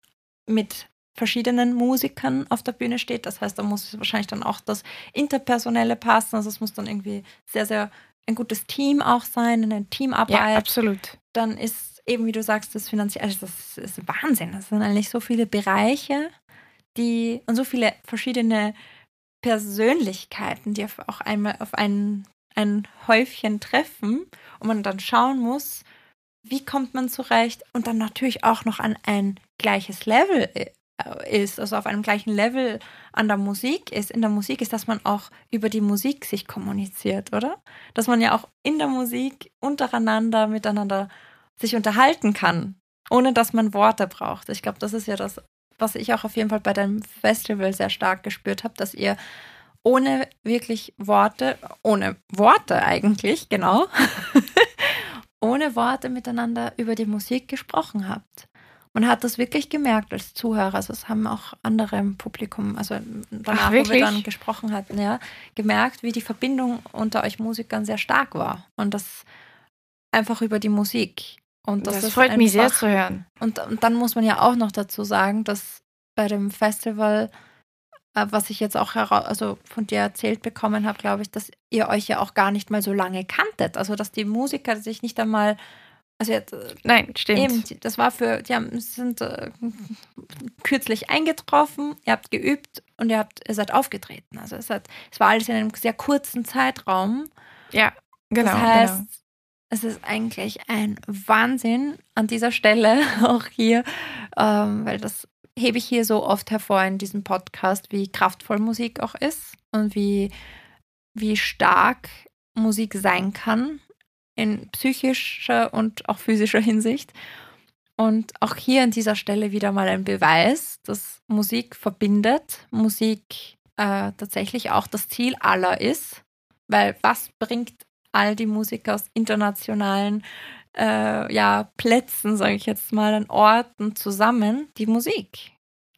A: mit verschiedenen Musikern auf der Bühne steht. Das heißt, da muss wahrscheinlich dann auch das Interpersonelle passen. Also es muss dann irgendwie sehr, sehr ein gutes Team auch sein, eine Teamarbeit. Ja,
B: absolut.
A: Dann ist eben, wie du sagst, das finanziell, also das ist Wahnsinn. Das sind eigentlich so viele Bereiche, die und so viele verschiedene Persönlichkeiten, die auf, auch einmal auf ein, ein Häufchen treffen und man dann schauen muss, wie kommt man zurecht und dann natürlich auch noch an ein gleiches Level äh, ist, also auf einem gleichen Level an der Musik ist, in der Musik ist, dass man auch über die Musik sich kommuniziert, oder? Dass man ja auch in der Musik untereinander miteinander sich unterhalten kann, ohne dass man Worte braucht. Ich glaube, das ist ja das, was ich auch auf jeden Fall bei deinem Festival sehr stark gespürt habe, dass ihr ohne wirklich Worte, ohne Worte eigentlich, genau, ohne Worte miteinander über die Musik gesprochen habt. Man hat das wirklich gemerkt als Zuhörer. Also es haben auch andere im Publikum, also danach, Ach, wo wir dann gesprochen hatten, ja, gemerkt, wie die Verbindung unter euch Musikern sehr stark war. Und das einfach über die Musik. Und
B: das, das freut einfach, mich sehr zu hören.
A: Und, und dann muss man ja auch noch dazu sagen, dass bei dem Festival, äh, was ich jetzt auch also von dir erzählt bekommen habe, glaube ich, dass ihr euch ja auch gar nicht mal so lange kanntet. Also dass die Musiker sich nicht einmal also jetzt, äh,
B: Nein, stimmt. Eben,
A: das war für, die haben, sind äh, kürzlich eingetroffen, ihr habt geübt und ihr habt, ihr seid aufgetreten. Also es hat, es war alles in einem sehr kurzen Zeitraum.
B: Ja, genau.
A: Das heißt, genau. es ist eigentlich ein Wahnsinn an dieser Stelle auch hier, ähm, weil das hebe ich hier so oft hervor in diesem Podcast, wie kraftvoll Musik auch ist und wie, wie stark Musik sein kann in psychischer und auch physischer Hinsicht. Und auch hier an dieser Stelle wieder mal ein Beweis, dass Musik verbindet, Musik äh, tatsächlich auch das Ziel aller ist, weil was bringt all die Musiker aus internationalen äh, ja, Plätzen, sage ich jetzt mal, an Orten zusammen? Die Musik.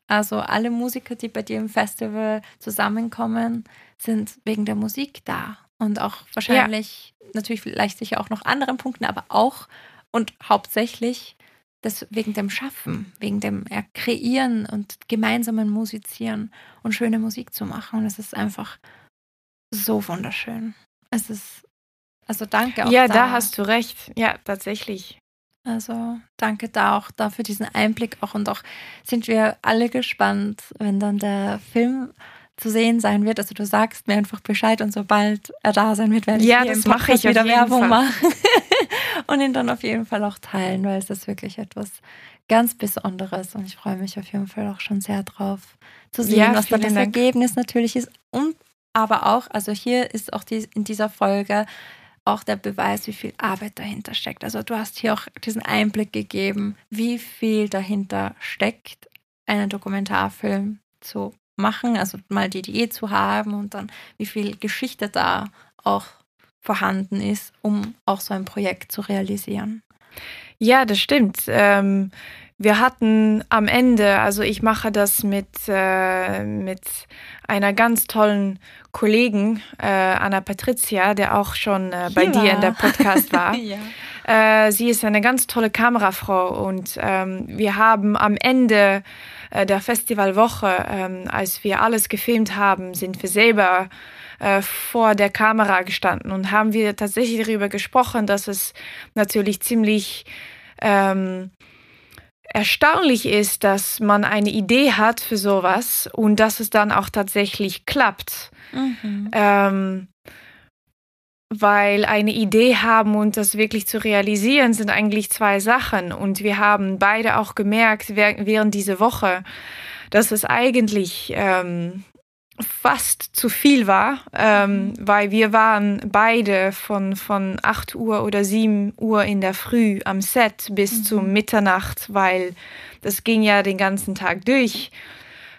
A: Also alle Musiker, die bei dir im Festival zusammenkommen, sind wegen der Musik da und auch wahrscheinlich ja. natürlich vielleicht sicher auch noch anderen Punkten, aber auch und hauptsächlich das wegen dem Schaffen, wegen dem Kreieren und gemeinsamen Musizieren und schöne Musik zu machen. Und es ist einfach so wunderschön. Es ist, also danke
B: auch. Ja, da, da hast du recht. Ja, tatsächlich.
A: Also danke da auch dafür diesen Einblick auch und auch sind wir alle gespannt, wenn dann der Film zu sehen sein wird. Also du sagst mir einfach Bescheid und sobald er da sein wird, werde ich
B: ja, das mache ich wieder Werbung machen
A: und ihn dann auf jeden Fall auch teilen, weil es ist wirklich etwas ganz Besonderes und ich freue mich auf jeden Fall auch schon sehr drauf zu sehen, ja, was dann das Dank. Ergebnis natürlich ist und aber auch, also hier ist auch die, in dieser Folge auch der Beweis, wie viel Arbeit dahinter steckt. Also du hast hier auch diesen Einblick gegeben, wie viel dahinter steckt, einen Dokumentarfilm zu machen, also mal die Idee zu haben und dann wie viel Geschichte da auch vorhanden ist, um auch so ein Projekt zu realisieren.
B: Ja, das stimmt. Ähm, wir hatten am Ende, also ich mache das mit, äh, mit einer ganz tollen Kollegin, äh, Anna Patricia, der auch schon äh, bei dir in der Podcast war. ja. Äh, sie ist eine ganz tolle Kamerafrau und ähm, wir haben am Ende äh, der Festivalwoche, ähm, als wir alles gefilmt haben, sind wir selber äh, vor der Kamera gestanden und haben wir tatsächlich darüber gesprochen, dass es natürlich ziemlich ähm, erstaunlich ist, dass man eine Idee hat für sowas und dass es dann auch tatsächlich klappt. Mhm. Ähm, weil eine Idee haben und das wirklich zu realisieren, sind eigentlich zwei Sachen. Und wir haben beide auch gemerkt während dieser Woche, dass es eigentlich ähm, fast zu viel war, ähm, mhm. weil wir waren beide von, von 8 Uhr oder 7 Uhr in der Früh am Set bis mhm. zum Mitternacht, weil das ging ja den ganzen Tag durch.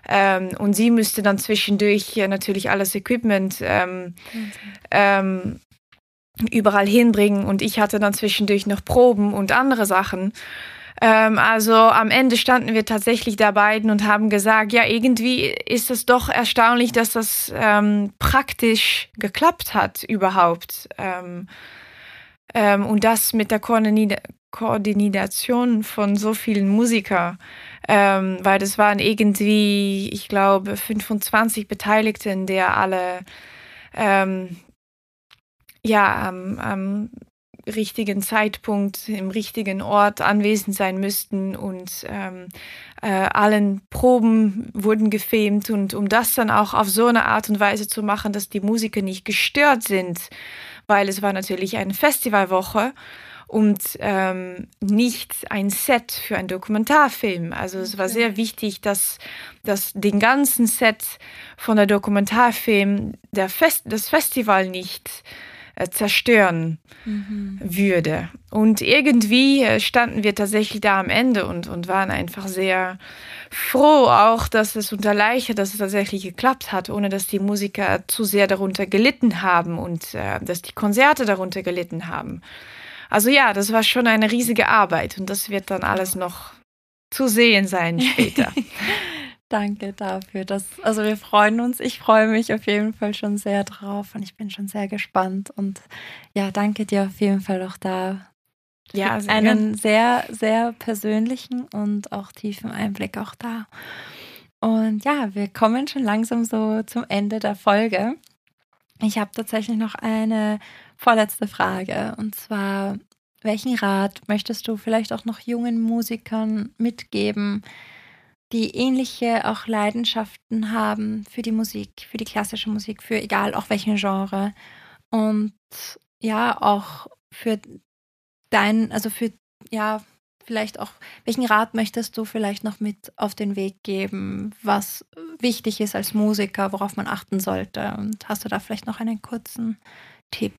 B: Ähm, und sie müsste dann zwischendurch ja natürlich alles Equipment ähm, mhm. Überall hinbringen und ich hatte dann zwischendurch noch Proben und andere Sachen. Ähm, also am Ende standen wir tatsächlich da beiden und haben gesagt, ja, irgendwie ist es doch erstaunlich, dass das ähm, praktisch geklappt hat überhaupt. Ähm, ähm und das mit der Koordination von so vielen Musikern, ähm, weil das waren irgendwie, ich glaube, 25 Beteiligten, der alle ähm, ja, am, am richtigen Zeitpunkt im richtigen Ort anwesend sein müssten und ähm, äh, allen Proben wurden gefilmt und um das dann auch auf so eine Art und Weise zu machen, dass die Musiker nicht gestört sind, weil es war natürlich eine Festivalwoche und ähm, nicht ein Set für einen Dokumentarfilm. Also es war sehr wichtig, dass, dass den ganzen Set von der Dokumentarfilm der Fest das Festival nicht äh, zerstören mhm. würde. Und irgendwie äh, standen wir tatsächlich da am Ende und, und waren einfach sehr froh auch, dass es unter Leiche, dass es tatsächlich geklappt hat, ohne dass die Musiker zu sehr darunter gelitten haben und äh, dass die Konzerte darunter gelitten haben. Also ja, das war schon eine riesige Arbeit und das wird dann alles noch zu sehen sein später.
A: Danke dafür. Das, also wir freuen uns. Ich freue mich auf jeden Fall schon sehr drauf und ich bin schon sehr gespannt. Und ja, danke dir auf jeden Fall auch da. Ja, sehr einen sehr, sehr persönlichen und auch tiefen Einblick auch da. Und ja, wir kommen schon langsam so zum Ende der Folge. Ich habe tatsächlich noch eine vorletzte Frage. Und zwar, welchen Rat möchtest du vielleicht auch noch jungen Musikern mitgeben, die ähnliche auch Leidenschaften haben für die Musik, für die klassische Musik, für egal auch welchen Genre. Und ja, auch für dein, also für, ja, vielleicht auch, welchen Rat möchtest du vielleicht noch mit auf den Weg geben, was wichtig ist als Musiker, worauf man achten sollte? Und hast du da vielleicht noch einen kurzen Tipp?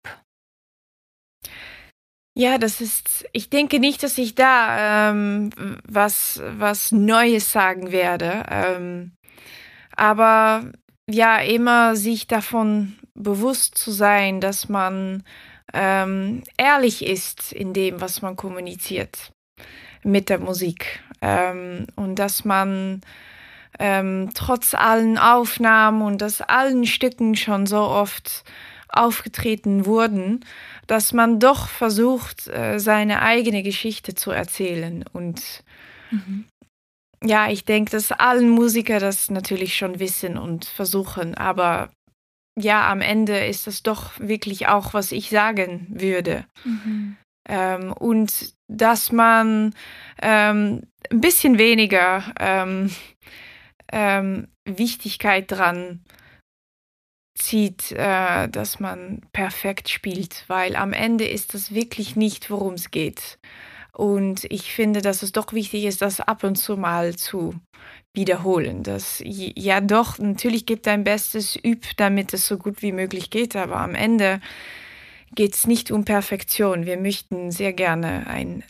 B: Ja, das ist, ich denke nicht, dass ich da ähm, was, was Neues sagen werde. Ähm, aber ja, immer sich davon bewusst zu sein, dass man ähm, ehrlich ist in dem, was man kommuniziert mit der Musik. Ähm, und dass man ähm, trotz allen Aufnahmen und dass allen Stücken schon so oft aufgetreten wurden, dass man doch versucht, äh, seine eigene Geschichte zu erzählen. Und mhm. ja, ich denke, dass allen Musiker das natürlich schon wissen und versuchen, aber ja, am Ende ist das doch wirklich auch, was ich sagen würde. Mhm. Ähm, und dass man ähm, ein bisschen weniger ähm, ähm Wichtigkeit dran zieht, äh, dass man perfekt spielt, weil am Ende ist das wirklich nicht, worum es geht. Und ich finde, dass es doch wichtig ist, das ab und zu mal zu wiederholen. Das ja doch, natürlich gibt dein Bestes, üb, damit es so gut wie möglich geht, aber am Ende geht es nicht um Perfektion. Wir möchten sehr gerne ein,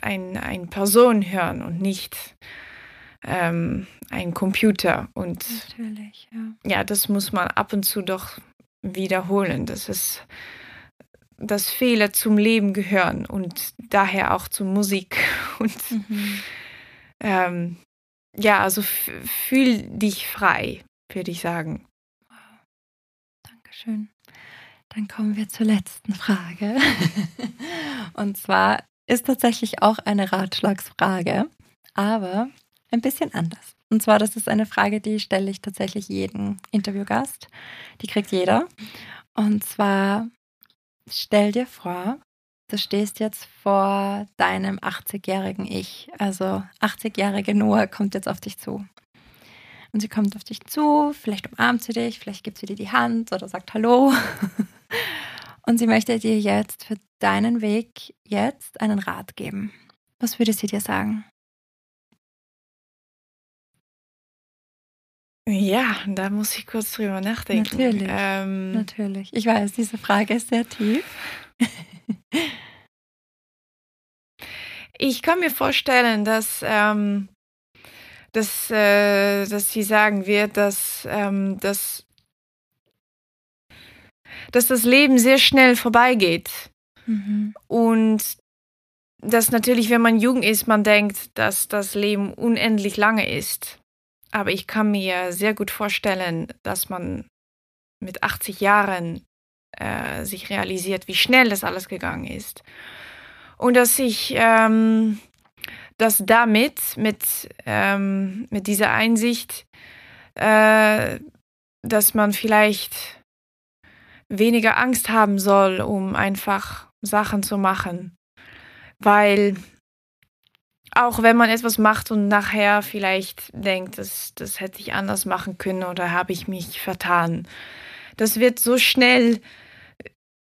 B: ein, ein Person hören und nicht ähm, ein Computer. Und Natürlich, ja. ja, das muss man ab und zu doch wiederholen. Das ist dass Fehler zum Leben gehören und daher auch zur Musik. Und mhm. ähm, ja, also fühl dich frei, würde ich sagen. Wow.
A: Dankeschön. Dann kommen wir zur letzten Frage. und zwar ist tatsächlich auch eine Ratschlagsfrage, aber ein bisschen anders. Und zwar, das ist eine Frage, die stelle ich tatsächlich jedem Interviewgast. Die kriegt jeder. Und zwar, stell dir vor, du stehst jetzt vor deinem 80-jährigen Ich. Also 80-jährige Noah kommt jetzt auf dich zu. Und sie kommt auf dich zu, vielleicht umarmt sie dich, vielleicht gibt sie dir die Hand oder sagt Hallo. Und sie möchte dir jetzt für deinen Weg jetzt einen Rat geben. Was würde sie dir sagen?
B: Ja, da muss ich kurz drüber nachdenken.
A: Natürlich. Ähm, natürlich. Ich weiß, diese Frage ist sehr tief.
B: ich kann mir vorstellen, dass, ähm, dass, äh, dass sie sagen wird, dass, ähm, dass, dass das Leben sehr schnell vorbeigeht. Mhm. Und dass natürlich, wenn man jung ist, man denkt, dass das Leben unendlich lange ist. Aber ich kann mir sehr gut vorstellen, dass man mit 80 Jahren äh, sich realisiert, wie schnell das alles gegangen ist. Und dass ich, ähm, dass damit, mit, ähm, mit dieser Einsicht, äh, dass man vielleicht weniger Angst haben soll, um einfach Sachen zu machen. Weil auch wenn man etwas macht und nachher vielleicht denkt, das, das hätte ich anders machen können oder habe ich mich vertan. Das wird so schnell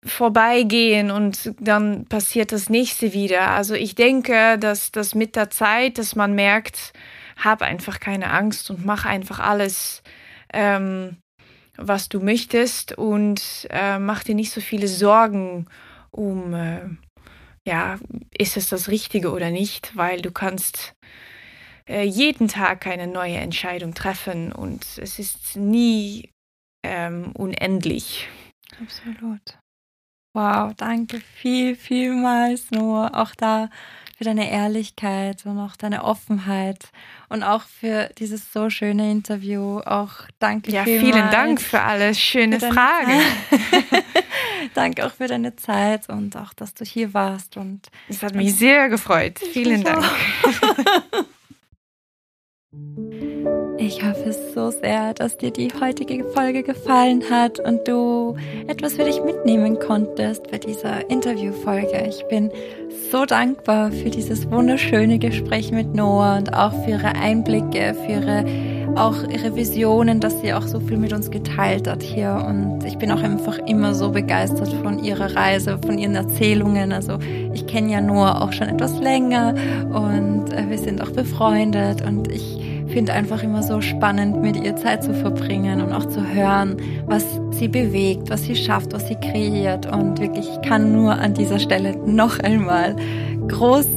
B: vorbeigehen und dann passiert das nächste wieder. Also ich denke, dass das mit der Zeit, dass man merkt, hab einfach keine Angst und mach einfach alles, ähm, was du möchtest und äh, mach dir nicht so viele Sorgen um äh, ja, ist es das Richtige oder nicht, weil du kannst äh, jeden Tag eine neue Entscheidung treffen und es ist nie ähm, unendlich.
A: Absolut. Wow, danke viel, vielmals, Noah. Auch da für deine Ehrlichkeit und auch deine Offenheit und auch für dieses so schöne Interview. Auch danke
B: ja, vielmals. vielen Dank für alle schöne Fragen.
A: danke auch für deine Zeit und auch, dass du hier warst. Und
B: es hat mich sehr gefreut. Vielen Dank.
A: Ich hoffe so sehr, dass dir die heutige Folge gefallen hat und du etwas für dich mitnehmen konntest bei dieser Interviewfolge. Ich bin so dankbar für dieses wunderschöne Gespräch mit Noah und auch für ihre Einblicke, für ihre auch ihre Visionen, dass sie auch so viel mit uns geteilt hat hier. Und ich bin auch einfach immer so begeistert von ihrer Reise, von ihren Erzählungen. Also ich kenne ja Noah auch schon etwas länger und äh, wir sind auch befreundet und ich finde einfach immer so spannend, mit ihr Zeit zu verbringen und auch zu hören, was sie bewegt, was sie schafft, was sie kreiert. Und wirklich, ich kann nur an dieser Stelle noch einmal groß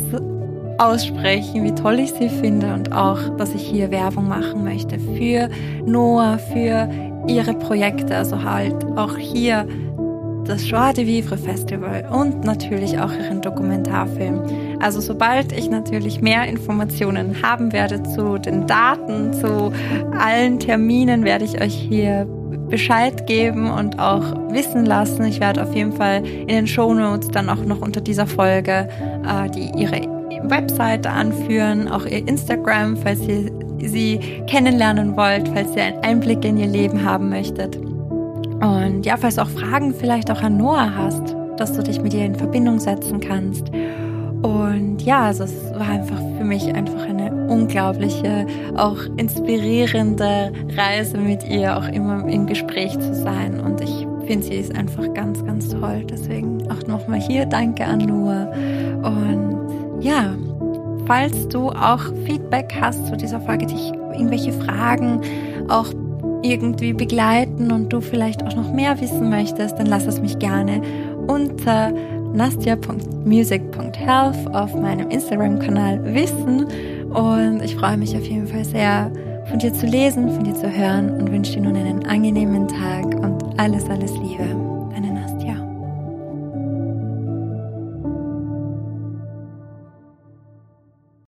A: aussprechen, wie toll ich sie finde und auch, dass ich hier Werbung machen möchte für Noah, für ihre Projekte, also halt auch hier das Joie de Vivre Festival und natürlich auch ihren Dokumentarfilm. Also sobald ich natürlich mehr Informationen haben werde zu den Daten, zu allen Terminen, werde ich euch hier Bescheid geben und auch wissen lassen. Ich werde auf jeden Fall in den Show Notes dann auch noch unter dieser Folge äh, die ihre Webseite anführen, auch ihr Instagram, falls ihr sie kennenlernen wollt, falls ihr einen Einblick in ihr Leben haben möchtet. Und ja, falls auch Fragen vielleicht auch an Noah hast, dass du dich mit ihr in Verbindung setzen kannst. Und ja, also es war einfach für mich einfach eine unglaubliche, auch inspirierende Reise mit ihr, auch immer im Gespräch zu sein. Und ich finde, sie ist einfach ganz, ganz toll. Deswegen auch nochmal hier Danke an Noah. Und ja, falls du auch Feedback hast zu dieser Folge, dich irgendwelche Fragen auch irgendwie begleiten und du vielleicht auch noch mehr wissen möchtest, dann lass es mich gerne unter nastia.music.health auf meinem Instagram-Kanal wissen. Und ich freue mich auf jeden Fall sehr, von dir zu lesen, von dir zu hören und wünsche dir nun einen angenehmen Tag und alles, alles Liebe.